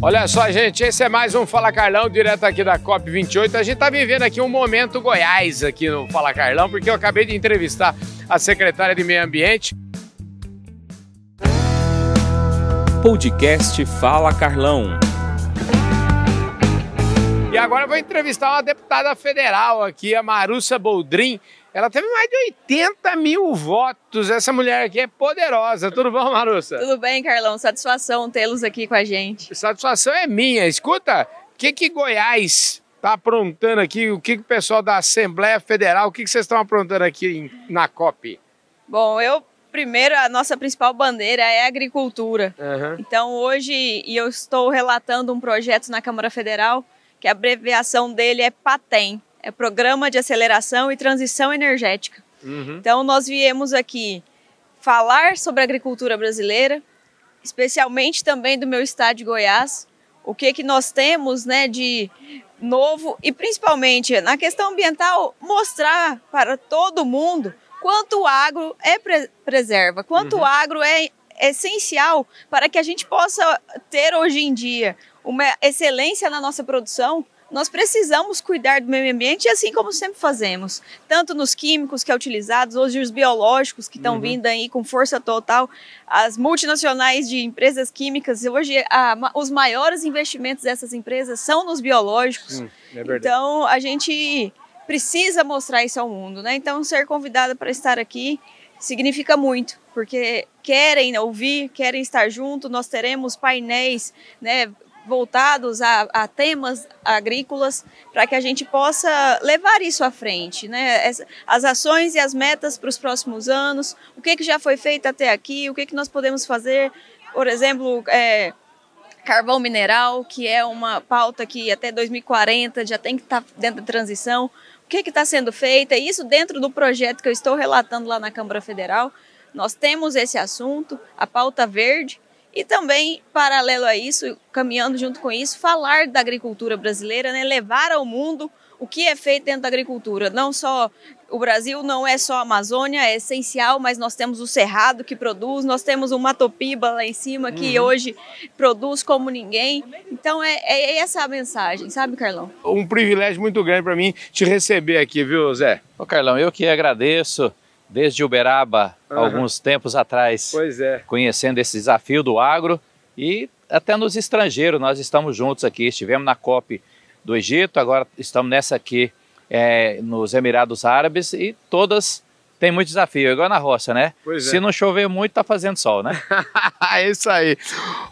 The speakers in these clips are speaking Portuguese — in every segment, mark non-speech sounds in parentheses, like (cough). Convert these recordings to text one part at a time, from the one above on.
Olha só, gente, esse é mais um Fala Carlão, direto aqui da COP28. A gente está vivendo aqui um momento Goiás aqui no Fala Carlão, porque eu acabei de entrevistar a secretária de Meio Ambiente. Podcast Fala Carlão. E agora eu vou entrevistar uma deputada federal aqui, a Marussa Boldrin. Ela teve mais de 80 mil votos. Essa mulher aqui é poderosa. Tudo bom, Marussa? Tudo bem, Carlão. Satisfação tê-los aqui com a gente. Satisfação é minha. Escuta, o que, que Goiás está aprontando aqui? O que, que o pessoal da Assembleia Federal, o que, que vocês estão aprontando aqui na COP? Bom, eu primeiro a nossa principal bandeira é a agricultura. Uhum. Então hoje eu estou relatando um projeto na Câmara Federal que a abreviação dele é PATEM, é Programa de Aceleração e Transição Energética. Uhum. Então, nós viemos aqui falar sobre a agricultura brasileira, especialmente também do meu estado de Goiás, o que, que nós temos né, de novo e principalmente na questão ambiental, mostrar para todo mundo quanto o agro é pre preserva, quanto Uhum. o agro é essencial para que a gente possa ter hoje em dia uma excelência na nossa produção, nós precisamos cuidar do meio ambiente, assim como sempre fazemos, tanto nos químicos que é utilizados, hoje os biológicos que estão Uhum. vindo aí com força total, as multinacionais de empresas químicas, hoje a- os maiores investimentos dessas empresas são nos biológicos. Hum, é. Então a gente precisa mostrar isso ao mundo, né? Então ser convidada para estar aqui significa muito, porque querem ouvir, querem estar junto. Nós teremos painéis, né? Voltados a, a temas agrícolas para que a gente possa levar isso à frente, né? As ações e as metas para os próximos anos, o que, que já foi feito até aqui, o que, que nós podemos fazer, por exemplo, é, carvão mineral, que é uma pauta que até 2040 já tem que estar dentro da transição. O que está sendo feito? É isso dentro do projeto que eu estou relatando lá na Câmara Federal. Nós temos esse assunto, a pauta verde, e também, paralelo a isso, caminhando junto com isso, falar da agricultura brasileira, né? levar ao mundo o que é feito dentro da agricultura. Não só o Brasil não é só a Amazônia, é essencial, mas nós temos o Cerrado que produz, nós temos o Matopiba lá em cima que hoje produz como ninguém. Então é, é essa a mensagem, sabe, Carlão? Um privilégio muito grande para mim te receber aqui, viu, Zé? Ô Carlão, eu que agradeço desde Uberaba, Aham. alguns tempos atrás, Pois é. conhecendo esse desafio do agro e até nos estrangeiros, nós estamos juntos aqui, estivemos na COP do Egito, agora estamos nessa aqui é, nos Emirados Árabes e todas têm muito desafio, igual na roça, né? Pois é. Se não chover muito, tá fazendo sol, né? (laughs) é isso aí.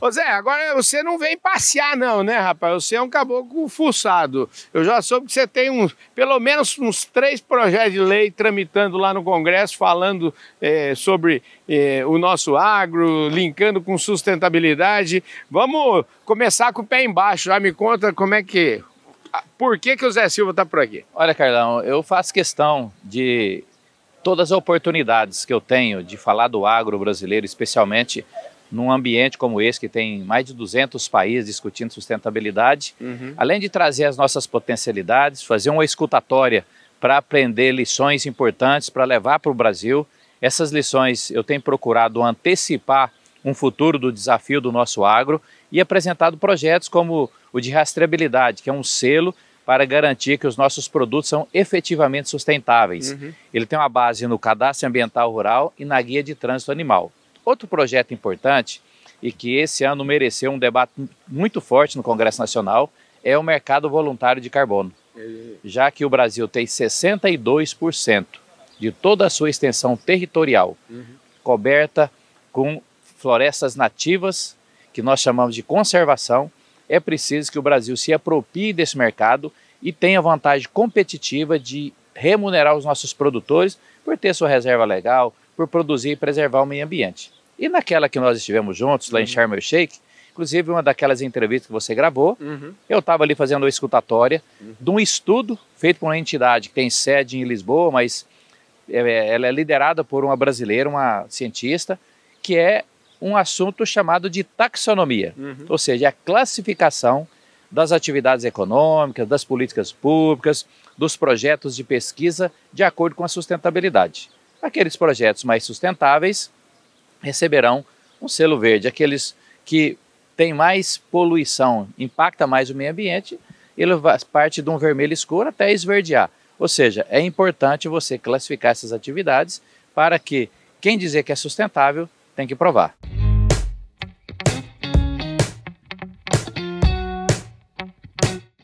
Ô Zé, agora você não vem passear não, né, rapaz? Você é um caboclo fuçado. Eu já soube que você tem uns, pelo menos uns três projetos de lei tramitando lá no Congresso, falando eh, sobre eh, o nosso agro, linkando com sustentabilidade. Vamos começar com o pé embaixo. Já me conta como é que... Por que, que o Zé Silva está por aqui? Olha, Carlão, eu faço questão de todas as oportunidades que eu tenho de falar do agro brasileiro, especialmente num ambiente como esse, que tem mais de 200 países discutindo sustentabilidade, além de trazer as nossas potencialidades, fazer uma escutatória para aprender lições importantes para levar para o Brasil. Essas lições eu tenho procurado antecipar um futuro do desafio do nosso agro e apresentado projetos como o de rastreabilidade, que é um selo para garantir que os nossos produtos são efetivamente sustentáveis. Ele tem uma base no Cadastro Ambiental Rural e na Guia de Trânsito Animal. Outro projeto importante e que esse ano mereceu um debate muito forte no Congresso Nacional é o mercado voluntário de carbono. Já que o Brasil tem 62% de toda a sua extensão territorial coberta com florestas nativas, que nós chamamos de conservação, é preciso que o Brasil se aproprie desse mercado e tenha vantagem competitiva de remunerar os nossos produtores por ter sua reserva legal, por produzir e preservar o meio ambiente. E naquela que nós estivemos juntos, lá em Sharm el Sheikh, inclusive uma daquelas entrevistas que você gravou, eu estava ali fazendo uma escutatória de um estudo feito por uma entidade que tem sede em Lisboa, mas é, ela é liderada por uma brasileira, uma cientista, que é um assunto chamado de taxonomia, ou seja, a classificação das atividades econômicas, das políticas públicas, dos projetos de pesquisa de acordo com a sustentabilidade. Aqueles projetos mais sustentáveis receberão um selo verde, aqueles que tem mais poluição, impacta mais o meio ambiente, ele parte de um vermelho escuro até esverdear. Ou seja, é importante você classificar essas atividades para que quem dizer que é sustentável tem que provar.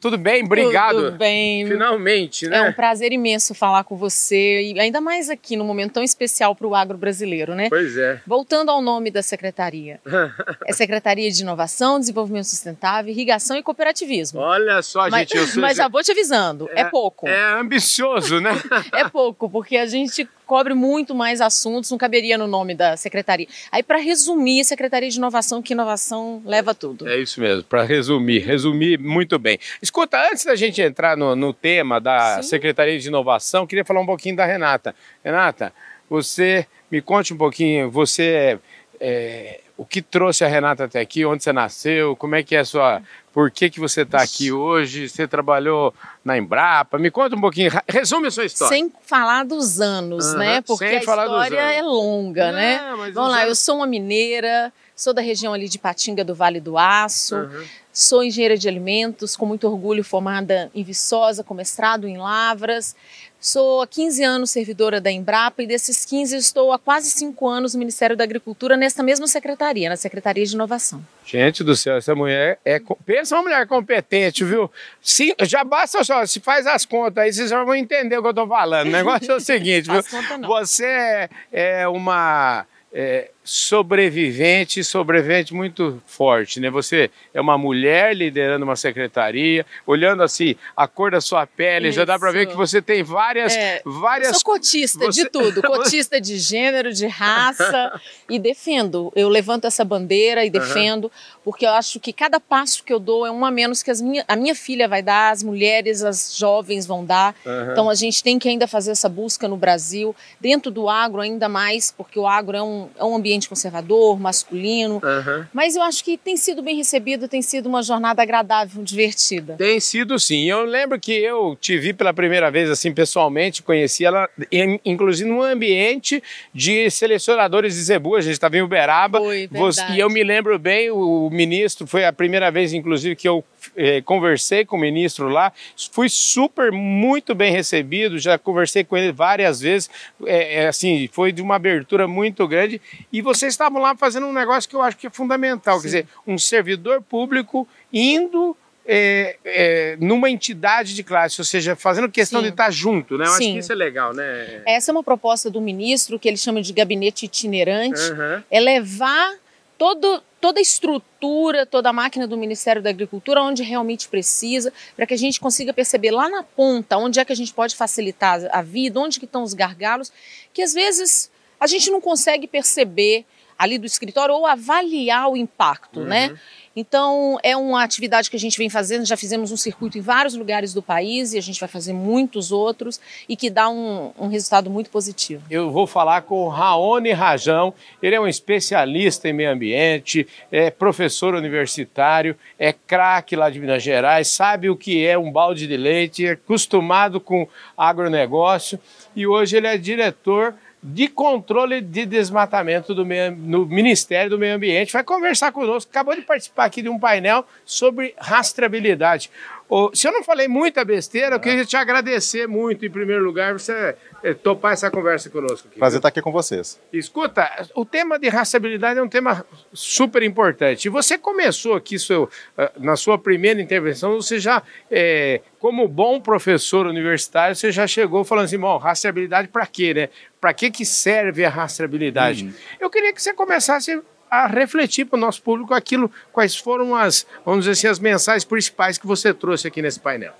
Tudo bem? Obrigado. Tudo bem. Finalmente, né? É um prazer imenso falar com você, e ainda mais aqui no momento tão especial para o agro brasileiro, né? Pois é. Voltando ao nome da secretaria. (laughs) é Secretaria de Inovação, Desenvolvimento Sustentável, Irrigação e Cooperativismo. Olha só, mas, gente. Eu sou... Mas já vou te avisando, é, é pouco. É ambicioso, né? (laughs) é pouco, porque a gente cobre muito mais assuntos, não caberia no nome da secretaria. Aí, para resumir, Secretaria de Inovação, que inovação leva tudo. É isso mesmo, para resumir, resumir muito bem. Escuta, antes da gente entrar no, no tema da Sim. Secretaria de Inovação, queria falar um pouquinho da Renata. Renata, você me conte um pouquinho, você é, o que trouxe a Renata até aqui, onde você nasceu, como é que é a sua. Por que, que você está aqui hoje? Você trabalhou na Embrapa? Me conta um pouquinho, resume a sua história. Sem falar dos anos, uhum, né? Porque a história é longa, né? Vamos lá, anos... eu sou uma mineira, sou da região ali de Patinga do Vale do Aço. Uhum. Sou engenheira de alimentos, com muito orgulho formada em Viçosa, com mestrado em Lavras. Sou há 15 anos servidora da Embrapa e desses 15 estou há quase 5 anos no Ministério da Agricultura, nesta mesma secretaria, na Secretaria de Inovação. Gente do céu, essa mulher é. Pensa uma mulher competente, viu? Sim, já basta só, se faz as contas aí, vocês já vão entender o que eu estou falando. O negócio é o seguinte, viu? (laughs) Você é, é uma é, sobrevivente, sobrevivente muito forte, né? Você é uma mulher liderando uma secretaria, olhando assim a cor da sua pele, Isso. já dá para ver que você tem várias, é, várias. Eu sou cotista você... de tudo, (laughs) cotista de gênero, de raça e defendo. Eu levanto essa bandeira e defendo, uhum. porque eu acho que cada passo que eu dou é um a menos que as minha, a minha filha vai dar, as mulheres, as jovens vão dar. Uhum. Então a gente tem que ainda fazer essa busca no Brasil, dentro do agro ainda mais, porque o agro é um, é um ambiente conservador, masculino. Uhum. Mas eu acho que tem sido bem recebido, tem sido uma jornada agradável, divertida. Tem sido sim. Eu lembro que eu te vi pela primeira vez assim pessoalmente, conheci ela, inclusive num ambiente de selecionadores de zebu. A gente estava em Uberaba. Foi, e eu me lembro bem, o ministro, foi a primeira vez, inclusive, que eu conversei com o ministro lá, fui super, muito bem recebido, já conversei com ele várias vezes, é, é, assim, foi de uma abertura muito grande, e vocês estavam lá fazendo um negócio que eu acho que é fundamental, Sim. quer dizer, um servidor público indo é, é, numa entidade de classe, ou seja, fazendo questão Sim. de estar junto, né? Eu Sim. acho que isso é legal, né? Essa é uma proposta do ministro que ele chama de gabinete itinerante, uhum. é levar todo, toda a estrutura, toda a máquina do Ministério da Agricultura onde realmente precisa, para que a gente consiga perceber lá na ponta onde é que a gente pode facilitar a vida, onde que estão os gargalos, que às vezes a gente não consegue perceber ali do escritório ou avaliar o impacto, né? uhum. né? Então, é uma atividade que a gente vem fazendo, já fizemos um circuito em vários lugares do país e a gente vai fazer muitos outros e que dá um, um resultado muito positivo. Eu vou falar com o Raoni Rajão, ele é um especialista em meio ambiente, é professor universitário, é craque lá de Minas Gerais, sabe o que é um balde de leite, é acostumado com agronegócio e hoje ele é diretor de controle de desmatamento do meio, no Ministério do Meio Ambiente. Vai conversar conosco. Acabou de participar aqui de um painel sobre rastreabilidade. Se eu não falei muita besteira, eu queria te agradecer muito, em primeiro lugar, você é, topar essa conversa conosco. Aqui. Prazer estar aqui com vocês. Escuta, o tema de rastreabilidade é um tema super importante. E você começou aqui, seu, ah, na sua primeira intervenção, você já, é, como bom professor universitário, você já chegou falando assim, bom, rastreabilidade para quê, né? Para que, que serve a rastreabilidade? Uhum. Eu queria que você começasse a refletir para o nosso público aquilo, quais foram as, vamos dizer assim, as mensagens principais que você trouxe aqui nesse painel.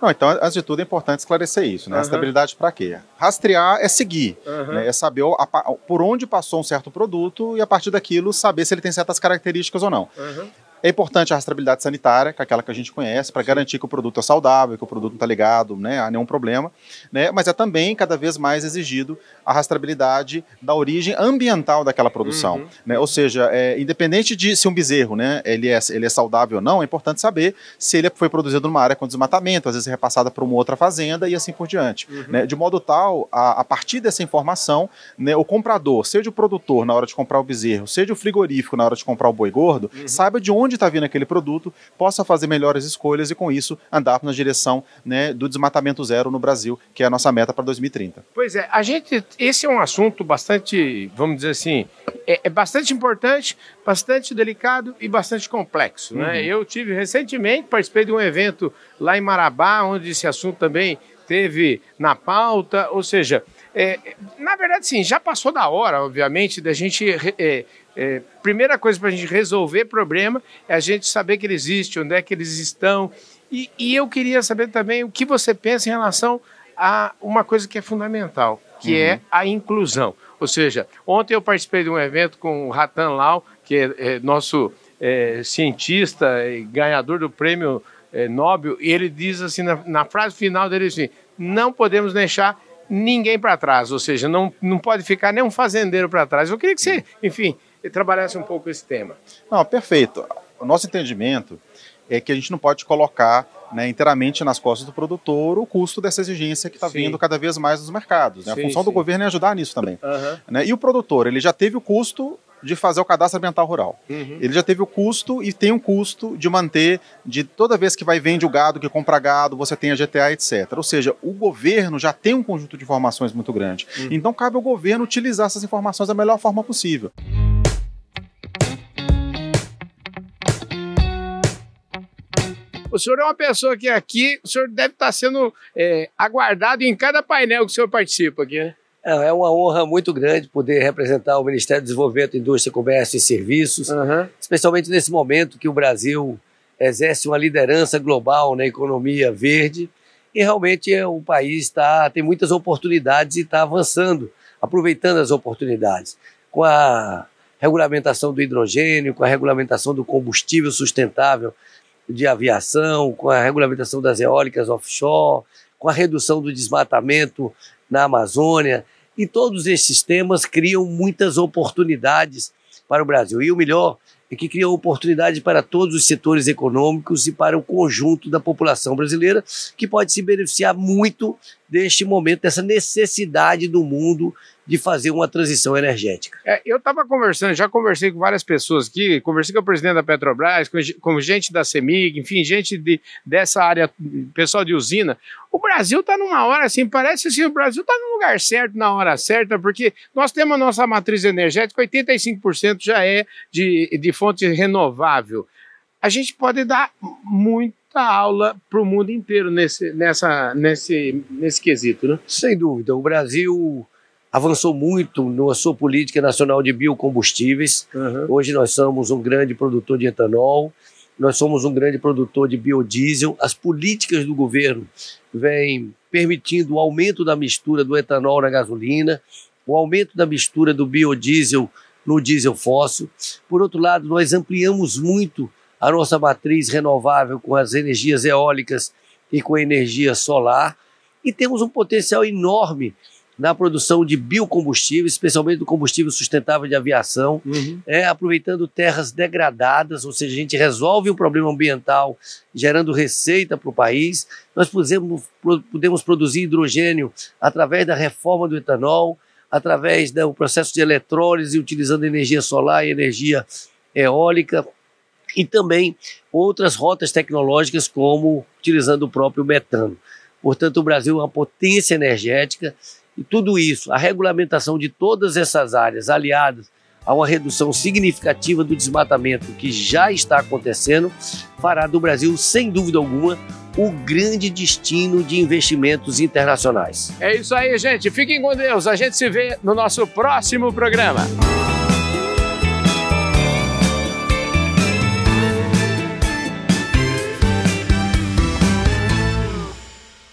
Não, então, antes de tudo, é importante esclarecer isso, né? Uhum. Estabilidade para quê? Rastrear é seguir, uhum. né? é saber a, por onde passou um certo produto e, a partir daquilo, saber se ele tem certas características ou não. Uhum. É importante a rastreabilidade sanitária, que é aquela que a gente conhece, para garantir que o produto é saudável, que o produto não está ligado né, a nenhum problema. Né? Mas é também cada vez mais exigido a rastreabilidade da origem ambiental daquela produção. Uhum. Né? Ou seja, é, independente de se um bezerro né, ele, é, ele é saudável ou não, é importante saber se ele foi produzido numa área com desmatamento, às vezes repassada para uma outra fazenda e assim por diante. Uhum. Né? De modo tal, a, a partir dessa informação, né, o comprador, seja o produtor na hora de comprar o bezerro, seja o frigorífico na hora de comprar o boi gordo, uhum. saiba de onde onde está vindo aquele produto, possa fazer melhores escolhas e, com isso, andar na direção né, do desmatamento zero no Brasil, que é a nossa meta para 2030. Pois é, a gente. Esse é um assunto bastante, vamos dizer assim, é, é bastante importante, bastante delicado e bastante complexo. Né? Uhum. Eu tive recentemente, participei de um evento lá em Marabá, onde esse assunto também teve na pauta, ou seja, é, na verdade, sim, já passou da hora, obviamente, da gente. É, é, primeira coisa para a gente resolver problema é a gente saber que ele existe, onde é que eles estão. E, e, eu queria saber também o que você pensa em relação a uma coisa que é fundamental, que é uhum. é a inclusão. Ou seja, ontem eu participei de um evento com o Ratan Lau, que é, é nosso é, cientista e ganhador do prêmio Nobel, e ele diz assim, na, na frase final dele assim, não podemos deixar ninguém para trás, ou seja, não, não pode ficar nem um fazendeiro para trás. Eu queria que você, enfim, trabalhasse um pouco esse tema. Não, perfeito. O nosso entendimento é que a gente não pode colocar né, inteiramente nas costas do produtor o custo dessa exigência que está vindo cada vez mais nos mercados. Né? A função sim. do governo é ajudar nisso também. Uhum. Né? E o produtor, ele já teve o custo de fazer o cadastro ambiental rural. Uhum. Ele já teve o custo e tem um custo de manter, de toda vez que vai vende o gado, que compra gado, você tem a GTA, etc. Ou seja, o governo já tem um conjunto de informações muito grande. Uhum. Então cabe ao governo utilizar essas informações da melhor forma possível. O senhor é uma pessoa que aqui, o senhor deve estar sendo é, aguardado em cada painel que o senhor participa aqui, né? É, é uma honra muito grande poder representar o Ministério do Desenvolvimento, Indústria, Comércio e Serviços, uhum. especialmente nesse momento que o Brasil exerce uma liderança global na economia verde e realmente é, o país tá, tem muitas oportunidades e está avançando, aproveitando as oportunidades. Com a regulamentação do hidrogênio, com a regulamentação do combustível sustentável de aviação, com a regulamentação das eólicas offshore, com a redução do desmatamento na Amazônia, e todos esses temas criam muitas oportunidades para o Brasil. E o melhor é que criam oportunidade para todos os setores econômicos e para o conjunto da população brasileira, que pode se beneficiar muito deste momento, dessa necessidade do mundo de fazer uma transição energética. É, eu estava conversando, já conversei com várias pessoas aqui, conversei com o presidente da Petrobras, com, com gente da CEMIG, enfim, gente de, dessa área, pessoal de usina. O Brasil está numa hora assim, parece assim, o Brasil está no lugar certo, na hora certa, porque nós temos a nossa matriz energética, 85% já é de, de fonte renovável. A gente pode dar muita aula para o mundo inteiro nesse, nessa, nesse, nesse quesito, né? Sem dúvida. O Brasil avançou muito na sua política nacional de biocombustíveis. Uhum. Hoje nós somos um grande produtor de etanol, nós somos um grande produtor de biodiesel. As políticas do governo vêm permitindo o aumento da mistura do etanol na gasolina, o aumento da mistura do biodiesel no diesel fóssil. Por outro lado, nós ampliamos muito a nossa matriz renovável com as energias eólicas e com a energia solar e temos um potencial enorme na produção de biocombustível, especialmente do combustível sustentável de aviação, uhum. é, aproveitando terras degradadas, ou seja, a gente resolve um problema ambiental gerando receita para o país. Nós podemos, podemos produzir hidrogênio através da reforma do etanol, através do processo de eletrólise, utilizando energia solar e energia eólica, e também outras rotas tecnológicas, como utilizando o próprio metano. Portanto, o Brasil é uma potência energética e tudo isso, a regulamentação de todas essas áreas, aliadas a uma redução significativa do desmatamento que já está acontecendo, fará do Brasil, sem dúvida alguma, o grande destino de investimentos internacionais. É isso aí, gente. Fiquem com Deus. A gente se vê no nosso próximo programa.